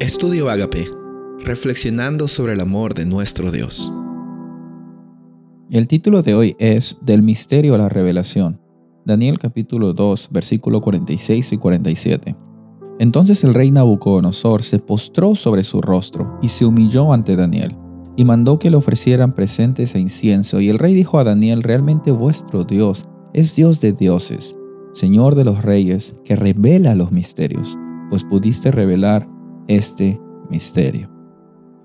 Estudio Agape, reflexionando sobre el amor de nuestro Dios. El título de hoy es Del misterio a la revelación. Daniel capítulo 2, versículo 46 y 47. Entonces el rey Nabucodonosor se postró sobre su rostro y se humilló ante Daniel, y mandó que le ofrecieran presentes e incienso. Y el rey dijo a Daniel, realmente vuestro Dios es Dios de dioses, Señor de los reyes, que revela los misterios, pues pudiste revelar este misterio.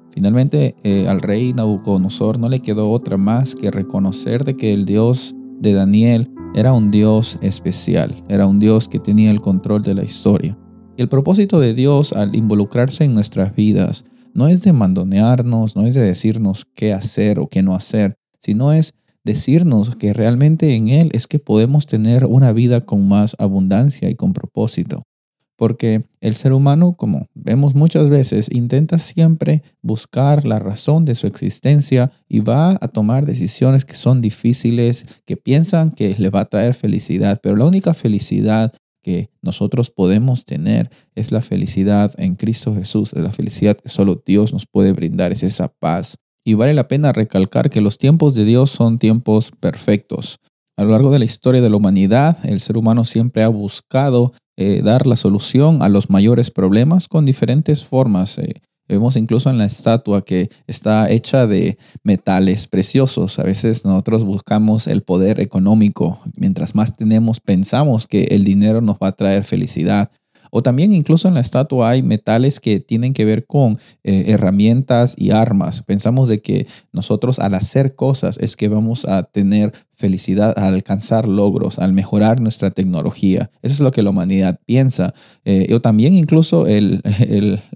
Finalmente, eh, al rey Nabucodonosor no le quedó otra más que reconocer de que el Dios de Daniel era un Dios especial, era un Dios que tenía el control de la historia. Y el propósito de Dios al involucrarse en nuestras vidas no es de mandonearnos, no es de decirnos qué hacer o qué no hacer, sino es decirnos que realmente en Él es que podemos tener una vida con más abundancia y con propósito. Porque el ser humano, como vemos muchas veces, intenta siempre buscar la razón de su existencia y va a tomar decisiones que son difíciles, que piensan que le va a traer felicidad, pero la única felicidad que nosotros podemos tener es la felicidad en Cristo Jesús, es la felicidad que solo Dios nos puede brindar, es esa paz. Y vale la pena recalcar que los tiempos de Dios son tiempos perfectos. A lo largo de la historia de la humanidad, el ser humano siempre ha buscado eh, dar la solución a los mayores problemas con diferentes formas. Eh, vemos incluso en la estatua que está hecha de metales preciosos. A veces nosotros buscamos el poder económico. Mientras más tenemos, pensamos que el dinero nos va a traer felicidad. O también incluso en la estatua hay metales que tienen que ver con eh, herramientas y armas. Pensamos de que nosotros al hacer cosas es que vamos a tener felicidad, al alcanzar logros, al mejorar nuestra tecnología. Eso es lo que la humanidad piensa. Eh, o también incluso el,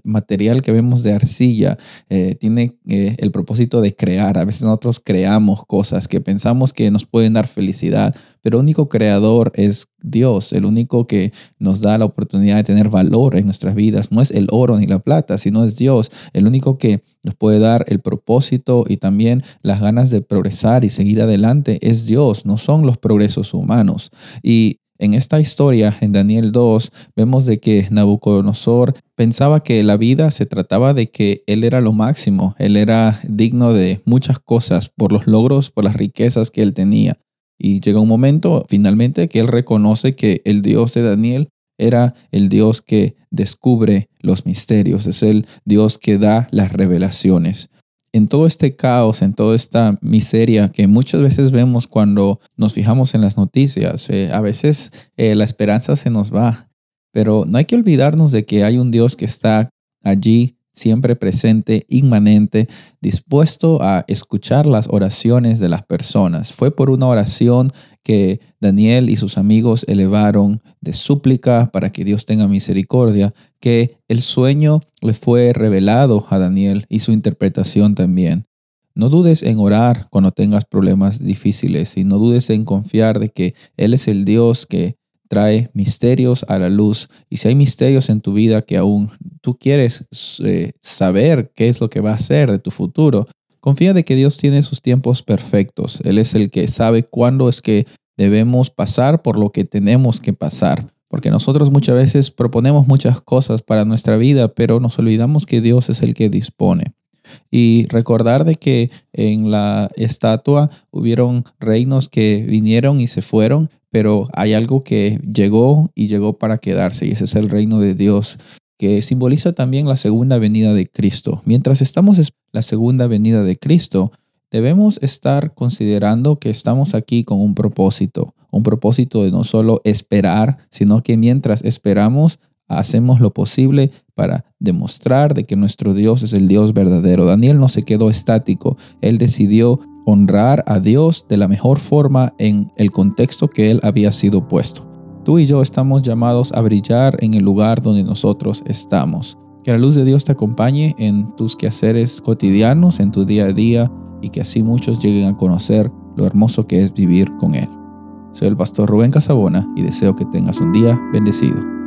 material que vemos de arcilla eh, tiene eh, el propósito de crear. A veces nosotros creamos cosas que pensamos que nos pueden dar felicidad, pero el único creador es Dios, el único que nos da la oportunidad de tener valor en nuestras vidas. No es el oro ni la plata, sino es Dios, el único que nos puede dar el propósito y también las ganas de progresar y seguir adelante es Dios, no son los progresos humanos. Y en esta historia, en Daniel 2, vemos de que Nabucodonosor pensaba que la vida se trataba de que él era lo máximo, él era digno de muchas cosas por los logros, por las riquezas que él tenía. Y llega un momento finalmente que él reconoce que el Dios de Daniel era el Dios que descubre los misterios, es el Dios que da las revelaciones. En todo este caos, en toda esta miseria que muchas veces vemos cuando nos fijamos en las noticias, eh, a veces eh, la esperanza se nos va, pero no hay que olvidarnos de que hay un Dios que está allí siempre presente, inmanente, dispuesto a escuchar las oraciones de las personas. Fue por una oración que Daniel y sus amigos elevaron de súplica para que Dios tenga misericordia, que el sueño le fue revelado a Daniel y su interpretación también. No dudes en orar cuando tengas problemas difíciles y no dudes en confiar de que Él es el Dios que trae misterios a la luz. Y si hay misterios en tu vida que aún tú quieres eh, saber qué es lo que va a ser de tu futuro, confía de que Dios tiene sus tiempos perfectos. Él es el que sabe cuándo es que debemos pasar por lo que tenemos que pasar. Porque nosotros muchas veces proponemos muchas cosas para nuestra vida, pero nos olvidamos que Dios es el que dispone. Y recordar de que en la estatua hubieron reinos que vinieron y se fueron, pero hay algo que llegó y llegó para quedarse, y ese es el reino de Dios, que simboliza también la segunda venida de Cristo. Mientras estamos en la segunda venida de Cristo, debemos estar considerando que estamos aquí con un propósito, un propósito de no solo esperar, sino que mientras esperamos, hacemos lo posible para demostrar de que nuestro Dios es el Dios verdadero. Daniel no se quedó estático, él decidió honrar a Dios de la mejor forma en el contexto que Él había sido puesto. Tú y yo estamos llamados a brillar en el lugar donde nosotros estamos. Que la luz de Dios te acompañe en tus quehaceres cotidianos, en tu día a día, y que así muchos lleguen a conocer lo hermoso que es vivir con Él. Soy el pastor Rubén Casabona y deseo que tengas un día bendecido.